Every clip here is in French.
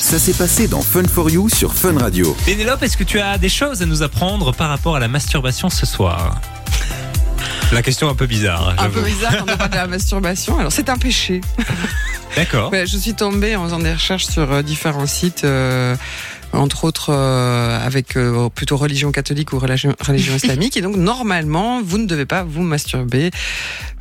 Ça s'est passé dans Fun for You sur Fun Radio. Pénélope, est-ce que tu as des choses à nous apprendre par rapport à la masturbation ce soir? La question un peu bizarre. Un peu bizarre quand on parle de la masturbation. Alors, c'est un péché. D'accord. Je suis tombée en faisant des recherches sur euh, différents sites, euh, entre autres euh, avec euh, plutôt religion catholique ou religion, religion islamique. Et donc, normalement, vous ne devez pas vous masturber.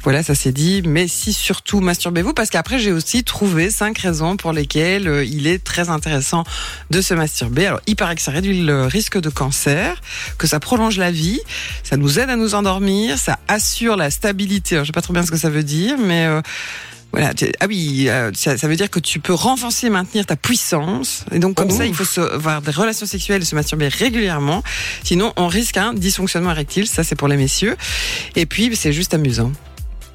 Voilà, ça c'est dit. Mais si surtout masturbez-vous, parce qu'après j'ai aussi trouvé cinq raisons pour lesquelles euh, il est très intéressant de se masturber. Alors, il paraît que ça réduit le risque de cancer, que ça prolonge la vie, ça nous aide à nous endormir, ça assure la stabilité. Alors, je sais pas trop bien ce que ça veut dire, mais euh, voilà. Ah oui, euh, ça, ça veut dire que tu peux renforcer et maintenir ta puissance. Et donc comme Oh. ça, il faut se, avoir des relations sexuelles et se masturber régulièrement. Sinon, on risque un dysfonctionnement érectile. Ça, c'est pour les messieurs. Et puis, c'est juste amusant.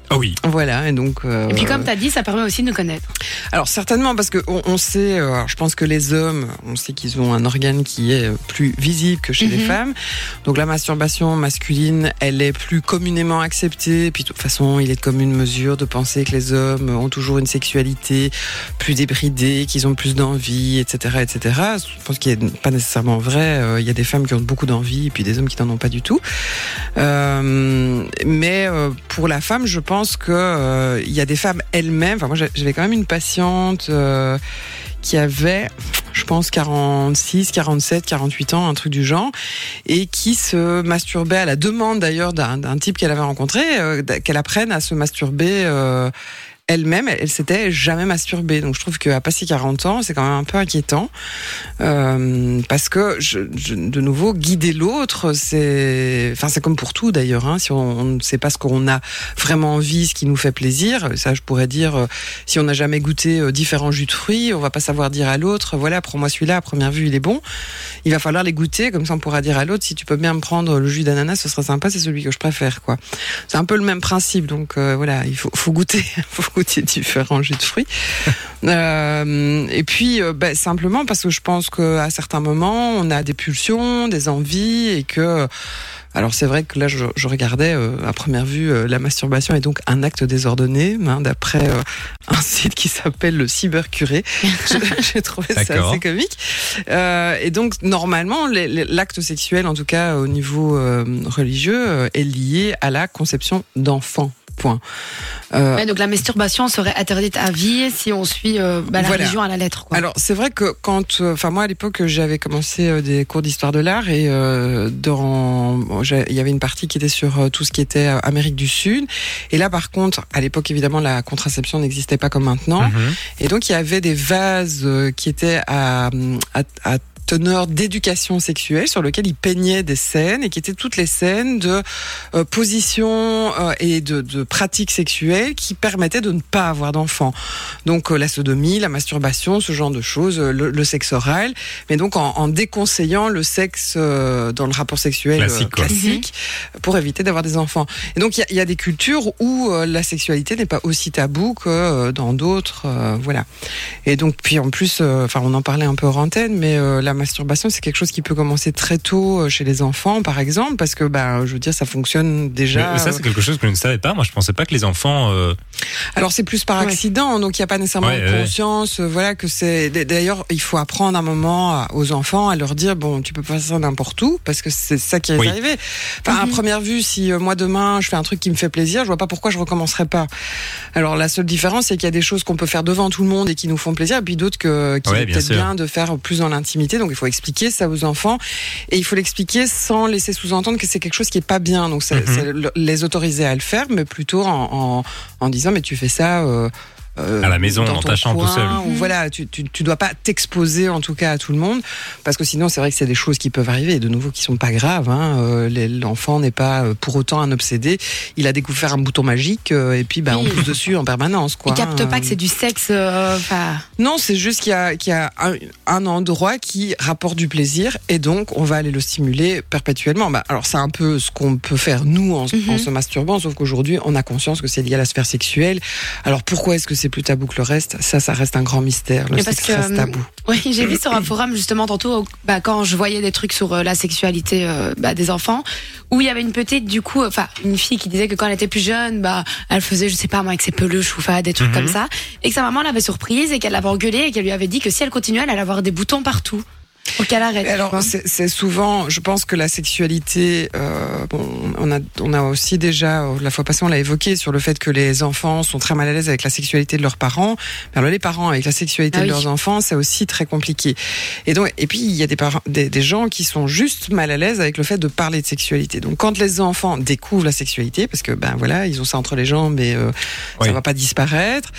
Ah oui. Voilà. Et donc. euh, Et puis comme tu as dit, ça permet aussi de nous connaître. alors certainement parce que on, sait, euh, alors, je pense que les hommes, on sait qu'ils ont un organe qui est euh, plus visible que chez les Mhm. femmes. Donc la masturbation masculine, elle est plus communément acceptée. Puis de toute façon, il est de commune mesure de penser que les hommes ont toujours une sexualité plus débridée, qu'ils ont plus d'envie, etc., etc. Je pense qu'il n'est pas nécessairement vrai. Euh, Il y a des femmes qui ont beaucoup d'envie et puis des hommes qui n'en ont pas du tout. Euh, mais euh, pour la femme, je pense que euh, il y a des femmes elles-mêmes. Enfin, moi, j'a- j'avais quand même une patiente euh, qui avait, je pense, 46, 47, 48 ans, un truc du genre, et qui se masturbait à la demande d'ailleurs d'un d'un type qu'elle avait rencontré, euh, qu'elle apprenne à se masturber. Elle-même, elle, elle s'était jamais masturbée. Donc je trouve qu'à passer 40 ans, c'est quand même un peu inquiétant. Euh, parce que, je, je- de nouveau, guider l'autre, c'est... Enfin, c'est comme pour tout d'ailleurs. Hein, si on ne sait pas ce qu'on a vraiment envie, ce qui nous fait plaisir, ça je pourrais dire, euh, si on n'a jamais goûté euh, différents jus de fruits, on va pas savoir dire à l'autre, voilà, prends-moi celui-là, à première vue, il est bon. Il va falloir les goûter, comme ça on pourra dire à l'autre, si tu peux bien me prendre le jus d'ananas, ce serait sympa, c'est celui que je préfère. quoi. C'est un peu le même principe, donc euh, voilà, il faut, faut goûter, goûter différents jus de fruits. Euh, et puis, euh, bah, simplement parce que je pense qu'à certains moments, on a des pulsions, des envies, et que alors c'est vrai que là, je, je regardais euh, à première vue, euh, la masturbation est donc un acte désordonné, hein, d'après euh, un site qui s'appelle le cybercuré. J'ai trouvé ça assez comique. Euh, et donc normalement, l'acte sexuel, en tout cas au niveau religieux, est lié à la conception d'enfants. Point. Euh, Ouais, donc la masturbation serait interdite à vie si on suit euh, bah, la Voilà. religion à la lettre. Quoi. Alors c'est vrai que quand, euh, enfin moi à l'époque j'avais commencé euh, des cours d'histoire de l'art et euh, dans, il y avait une partie qui était sur euh, tout ce qui était euh, Amérique du Sud et là par contre à l'époque évidemment la contraception n'existait pas comme maintenant Mhm. et donc il y avait des vases euh, qui étaient à, à, à teneur d'éducation sexuelle sur lequel il peignait des scènes et qui étaient toutes les scènes de euh, position euh, et de, de pratiques sexuelles qui permettaient de ne pas avoir d'enfants. Donc euh, la sodomie, la masturbation, ce genre de choses, euh, le, le sexe oral, mais donc en, en déconseillant le sexe euh, dans le rapport sexuel Classique, classique pour éviter d'avoir des enfants. Et donc il y a, il y a des cultures où euh, la sexualité n'est pas aussi tabou que euh, dans d'autres, euh, voilà. Et donc puis en plus, euh, enfin on en parlait un peu hors antenne, mais euh, la masturbation c'est quelque chose qui peut commencer très tôt euh, chez les enfants, par exemple, parce que bah je veux dire ça fonctionne déjà. Mais, mais ça, c'est quelque chose que je ne savais pas. Moi, je pensais pas que les enfants. euh, Alors c'est plus par Ouais. accident, donc il n'y a pas nécessairement Ouais, conscience. euh, Voilà que c'est. D'ailleurs, il faut apprendre un moment aux enfants à leur dire bon, tu peux pas faire ça n'importe où parce que c'est ça qui est Oui. arrivé. Enfin, à Mhm. première vue, si euh, moi demain je fais un truc qui me fait plaisir, je vois pas pourquoi je recommencerai pas. Alors la seule différence, c'est qu'il y a des choses qu'on peut faire devant tout le monde et qui nous font plaisir, et puis d'autres que qui bien peut-être bien de faire plus dans l'intimité. Donc il faut expliquer ça aux enfants et il faut l'expliquer sans laisser sous-entendre que c'est quelque chose qui est pas bien. Donc c'est Mhm. les autoriser à le faire, mais plutôt en, en, en disant mais tu fais ça. euh, euh, À la maison, dans dans ta chambre, tout coin, seul. Ou Mhm. voilà, tu, tu, tu dois pas t'exposer en tout cas à tout le monde, parce que sinon c'est vrai que c'est des choses qui peuvent arriver et de nouveau qui sont pas graves. Hein. Euh, L'enfant n'est pas euh, pour autant un obsédé. Il a découvert un bouton magique euh, et puis bah, on Oui. pousse dessus en permanence. Quoi, Ils captent hein. pas que c'est du sexe. euh, Non, c'est juste qu'il y a, qu'il y a un, un endroit qui rapporte du plaisir et donc on va aller le stimuler perpétuellement. Bah, alors c'est un peu ce qu'on peut faire nous en, Mhm. en se masturbant, sauf qu'aujourd'hui on a conscience que c'est lié à la sphère sexuelle. Alors pourquoi est-ce que c'est c'est plus tabou que le reste. Ça, ça reste un grand mystère. Le Mais parce sexe que, reste euh, tabou. Oui, j'ai vu sur un forum justement tantôt, bah, quand je voyais des trucs sur euh, la sexualité euh, bah, des enfants, où il y avait une petite, du coup, enfin une fille qui disait que quand elle était plus jeune, bah, elle faisait, je sais pas moi, avec ses peluches ou enfin, des trucs Mhm. comme ça, et que sa maman l'avait surprise et qu'elle l'avait engueulée et qu'elle lui avait dit que si elle continuait, elle allait avoir des boutons partout. Pour qu'elle arrête. tu Alors, c'est c'est souvent, je pense que la sexualité, euh, bon, on a, on a aussi déjà, la fois passée, on l'a évoqué sur le fait que les enfants sont très mal à l'aise avec la sexualité de leurs parents. Mais alors, les parents avec la sexualité Ah de oui. leurs enfants, c'est aussi très compliqué. Et donc, et puis, il y a des parents, des, des gens qui sont juste mal à l'aise avec le fait de parler de sexualité. Donc, quand les enfants découvrent la sexualité, parce que, ben voilà, ils ont ça entre les jambes et euh, Oui. ça va pas disparaître.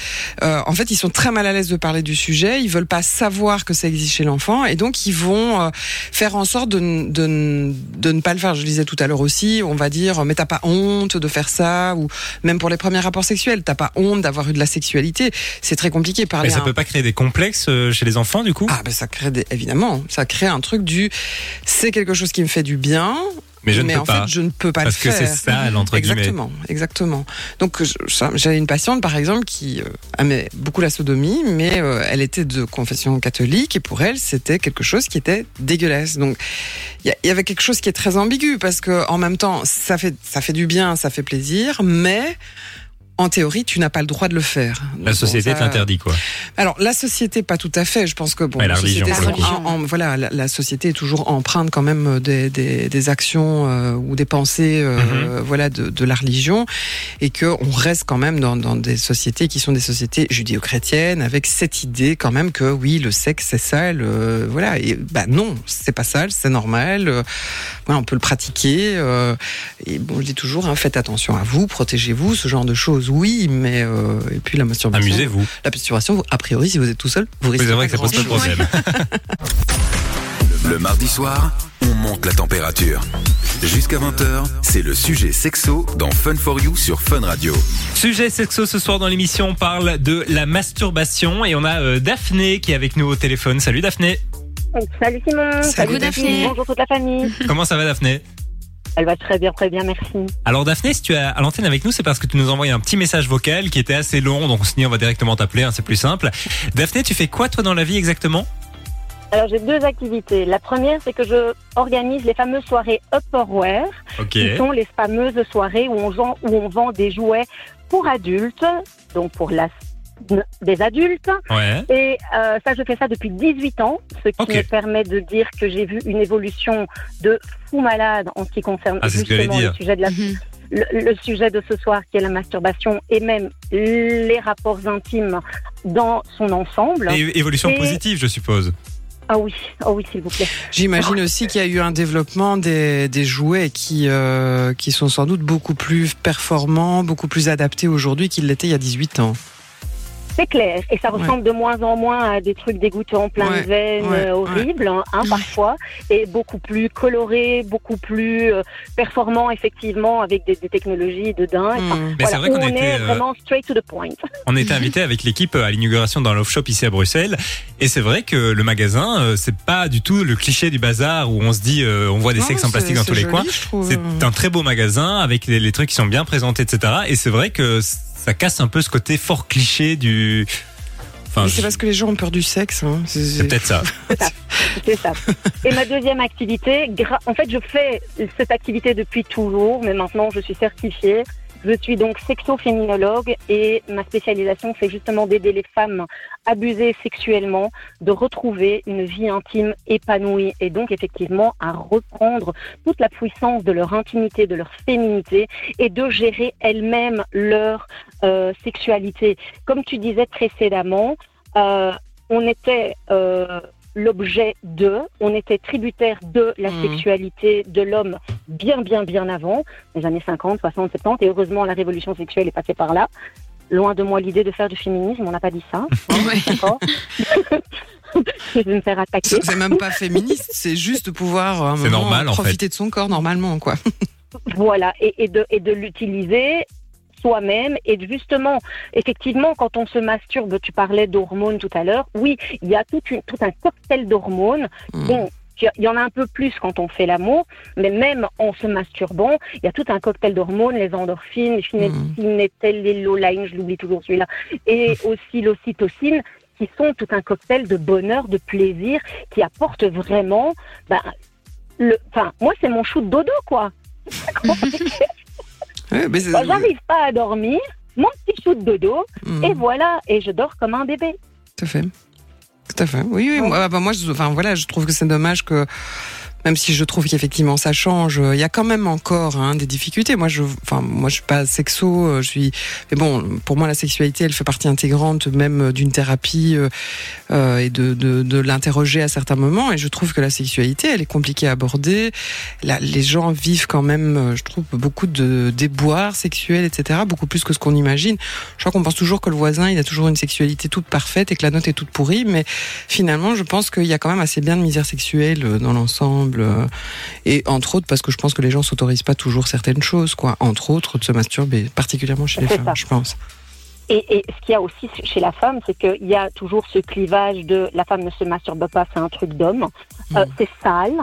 Euh, en fait, ils sont très mal à l'aise de parler du sujet. Ils veulent pas savoir que ça existe chez l'enfant, et donc ils vont euh, faire en sorte de, de, de ne pas le faire. Je le disais tout à l'heure aussi. On va dire, mais t'as pas honte de faire ça, ou même pour les premiers rapports sexuels, t'as pas honte d'avoir eu de la sexualité. C'est très compliqué. Parler Mais ça un- peut pas créer des complexes euh, chez les enfants, du coup? Ah ben ça crée des, évidemment, ça crée un truc du c'est quelque chose qui me fait du bien, Mais je ne peux en pas. fait je ne peux pas Parce le que faire. c'est sale, entre guillemets. Exactement, exactement. Donc j'avais une patiente par exemple qui euh, aimait beaucoup la sodomie, mais euh, elle était de confession catholique et pour elle c'était quelque chose qui était dégueulasse. Donc il y, y avait quelque chose qui est très ambigu parce que en même temps ça fait ça fait du bien, ça fait plaisir, mais en théorie, tu n'as pas le droit de le faire. La Donc, société bon, ça- t'interdit, quoi. alors la société, pas tout à fait. Je pense que bon, Ouais, la la religion, société, en- en- voilà, la, la société est toujours empreinte quand même des, des, des actions euh, ou des pensées, euh, voilà, de, de la religion, et que on reste quand même dans, dans des sociétés qui sont des sociétés judéo-chrétiennes, avec cette idée quand même que oui, le sexe c'est sale, euh, voilà. Et bah non, c'est pas sale, c'est normal. euh, voilà, on peut le pratiquer. et bon, je dis toujours, hein, faites attention à vous, protégez-vous, ce genre de choses, oui, mais euh, et puis la masturbation. Amusez-vous. La masturbation, a priori, si vous êtes tout seul, vous Oui, risquez C'est vrai que ça pas pose pas de problème. Le mardi soir, on monte la température. Jusqu'à 20h, c'est le sujet sexo dans Fun for You sur Fun Radio. Sujet sexo ce soir dans l'émission, on parle de la masturbation et on a euh, Daphné qui est avec nous au téléphone. Salut Daphné. Salut Simon. Salut, Daphné. Bonjour toute la famille. Comment ça va Daphné? Elle va très bien, très bien, merci. Alors Daphné, si tu es à l'antenne avec nous, c'est parce que tu nous envoyé un petit message vocal qui était assez long, donc on se dit on va directement t'appeler, hein, c'est plus simple. Daphné, tu fais quoi toi dans la vie exactement? Alors j'ai deux activités. La première, c'est que je organise les fameuses soirées Upperware, Ok. qui sont les fameuses soirées où on, vend, où on vend des jouets pour adultes, donc pour la des adultes. Ouais. Et euh, ça, je fais ça depuis 18 ans, ce qui me permet de dire que j'ai vu une évolution de fou malade en ce qui concerne Ah, justement le sujet de la Mhm. le, le sujet de ce soir qui est la masturbation et même les rapports intimes dans son ensemble. Et évolution Et- positive, je suppose. Ah oui, ah oui, s'il vous plaît. J'imagine aussi qu'il y a eu un développement des, des jouets qui, euh, qui sont sans doute beaucoup plus performants, beaucoup plus adaptés aujourd'hui qu'ils l'étaient il y a 18 ans. C'est clair, et ça Ouais. ressemble de moins en moins à des trucs dégoûtants, plein Ouais, de veines, ouais, euh, horribles, hein, hein, parfois, et beaucoup plus colorés, beaucoup plus euh, performants, effectivement, avec des, des technologies de dingue. Enfin, Hmm. Mais c'est vrai qu'on on était, est euh, vraiment straight to the point. On était invité avec l'équipe à l'inauguration d'un love shop ici à Bruxelles. Et c'est vrai que le magasin, c'est pas du tout le cliché du bazar où on se dit, euh, on voit des Non, sexes en plastique dans tous les coins. C'est un très beau magasin avec les, les trucs qui sont bien présentés, etc. Et c'est vrai que ça casse un peu ce côté fort cliché du. Enfin, je- c'est parce que les gens ont peur du sexe. hein. C'est- c'est peut-être ça. C'est ça. Et ma deuxième activité, gra- en fait, je fais cette activité depuis toujours, mais maintenant je suis certifiée. Je suis donc sexo-féminologue et ma spécialisation, c'est justement d'aider les femmes abusées sexuellement de retrouver une vie intime épanouie et donc effectivement à reprendre toute la puissance de leur intimité, de leur féminité et de gérer elles-mêmes leur euh, sexualité. Comme tu disais précédemment, euh, on était euh, l'objet de, on était tributaire de la Mhm. sexualité de l'homme bien, bien, bien avant, les années 50, 60, 70, et heureusement la révolution sexuelle est passée par là. Loin de moi l'idée de faire du féminisme, on n'a pas dit ça, hein, Ouais. d'accord Je vais me faire attaquer. C'est c'est même pas féministe, c'est juste de pouvoir à un C'est moment, normal, en profiter de son corps normalement, quoi. Voilà, et, et de, et de l'utiliser soi-même et justement, effectivement, quand on se masturbe, tu parlais d'hormones tout à l'heure, oui, il y a tout, une, tout un cocktail d'hormones. Mm. Bon, il y en a un peu plus quand on fait l'amour, mais même en se masturbant, il y a tout un cocktail d'hormones, les endorphines, les phénylélolaine, je l'oublie toujours celui-là, et aussi l'ocytocine, qui sont tout un cocktail de bonheur, de plaisir, qui apportent vraiment, ben, le, enfin, moi c'est mon chou de dodo, quoi. Ouais, mais j'arrive pas à dormir, mon petit chou de dodo, Mhm. et voilà, et je dors comme un bébé. Tout à fait. Tout à fait. Oui, oui. Moi, bah, moi, je, enfin, voilà, je trouve que c'est dommage que, même si je trouve qu'effectivement ça change, il y a quand même encore hein, des difficultés. Moi, je, enfin, moi, je suis pas sexo, euh, je suis. Mais bon, pour moi, la sexualité, elle fait partie intégrante même d'une thérapie euh, euh, et de, de, de l'interroger à certains moments. Et je trouve que la sexualité, elle est compliquée à aborder. Là, les gens vivent quand même, euh, je trouve, beaucoup de déboires sexuels, etc. Beaucoup plus que ce qu'on imagine. Je crois qu'on pense toujours que le voisin, il a toujours une sexualité toute parfaite et que la note est toute pourrie, mais finalement, je pense qu'il y a quand même assez bien de misère sexuelle dans l'ensemble. Euh, Et entre autres, parce que je pense que les gens s'autorisent pas toujours certaines choses, quoi. Entre autres, de se masturber, particulièrement chez les femmes, ça. je pense. Et, et ce qu'il y a aussi chez la femme, c'est qu'il y a toujours ce clivage de la femme ne se masturbe pas, c'est un truc d'homme, Euh, Mhm. c'est sale.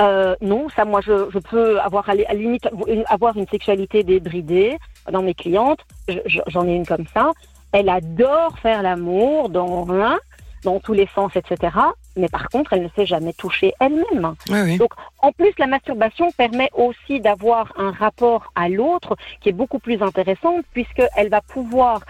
Euh, non, ça, moi, je, je peux avoir à la limite une- avoir une sexualité débridée dans mes clientes. Je- je- J'en ai une comme ça. Elle adore faire l'amour dans dans tous les sens, etc. Mais par contre, elle ne s'est jamais touchée elle-même. Oui. Donc, en plus, la masturbation permet aussi d'avoir un rapport à l'autre qui est beaucoup plus intéressant puisqu'elle va pouvoir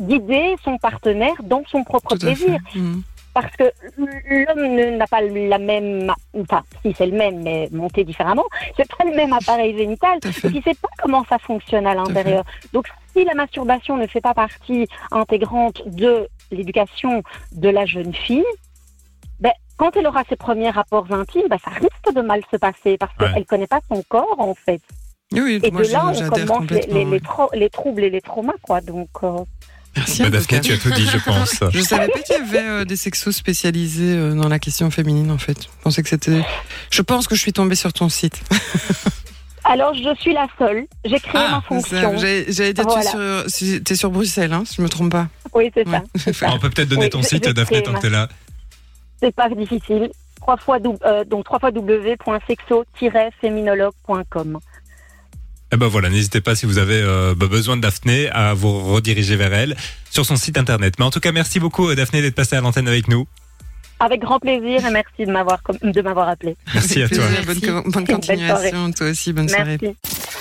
guider son partenaire dans son propre Tout plaisir. Mhm. Parce que l'homme ne- n'a pas la même, enfin, si c'est le même, mais monté différemment, c'est pas le même appareil génital. Il sait pas comment ça fonctionne à l'intérieur. Donc, si la masturbation ne fait pas partie intégrante de l'éducation de la jeune fille, quand elle aura ses premiers rapports intimes, ben, ça risque de mal se passer parce Ouais. qu'elle ne connaît pas son corps, en fait. Oui, Et moi, de là, on commence les, complètement. les, les, ouais. tro- les troubles et les traumas, quoi. Donc, euh, Merci. Bah, Daphné, tu as tout dit, je pense. Je savais pas qu'il y avait euh, des sexos spécialisés euh, dans la question féminine en fait. Je pensais que c'était. Je pense que je suis tombée sur ton site. alors, je suis la seule. J'ai créé ma c'est ça. fonction. Tu es Voilà. sur, t'es sur Bruxelles, hein, si je me trompe pas. Oui, c'est ça. Ouais. c'est ça. On peut peut-être donner Oui, ton je- site, je Daphné, tant que ma- t'es là. C'est pas difficile. Trois fois dou- euh, donc www.sexo-féminologue.com. Eh ben voilà, n'hésitez pas si vous avez euh, besoin de Daphné à vous rediriger vers elle sur son site internet. Mais en tout cas, merci beaucoup euh, Daphné d'être passée à l'antenne avec nous. Avec grand plaisir et merci de m'avoir de m'avoir appelé. Merci à Avec toi. plaisir. Bonne, continuation, toi aussi, bonne soirée.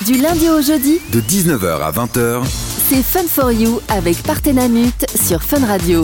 Du lundi au jeudi, De 19h à 20h, c'est Fun for You avec Partenamut sur Fun Radio.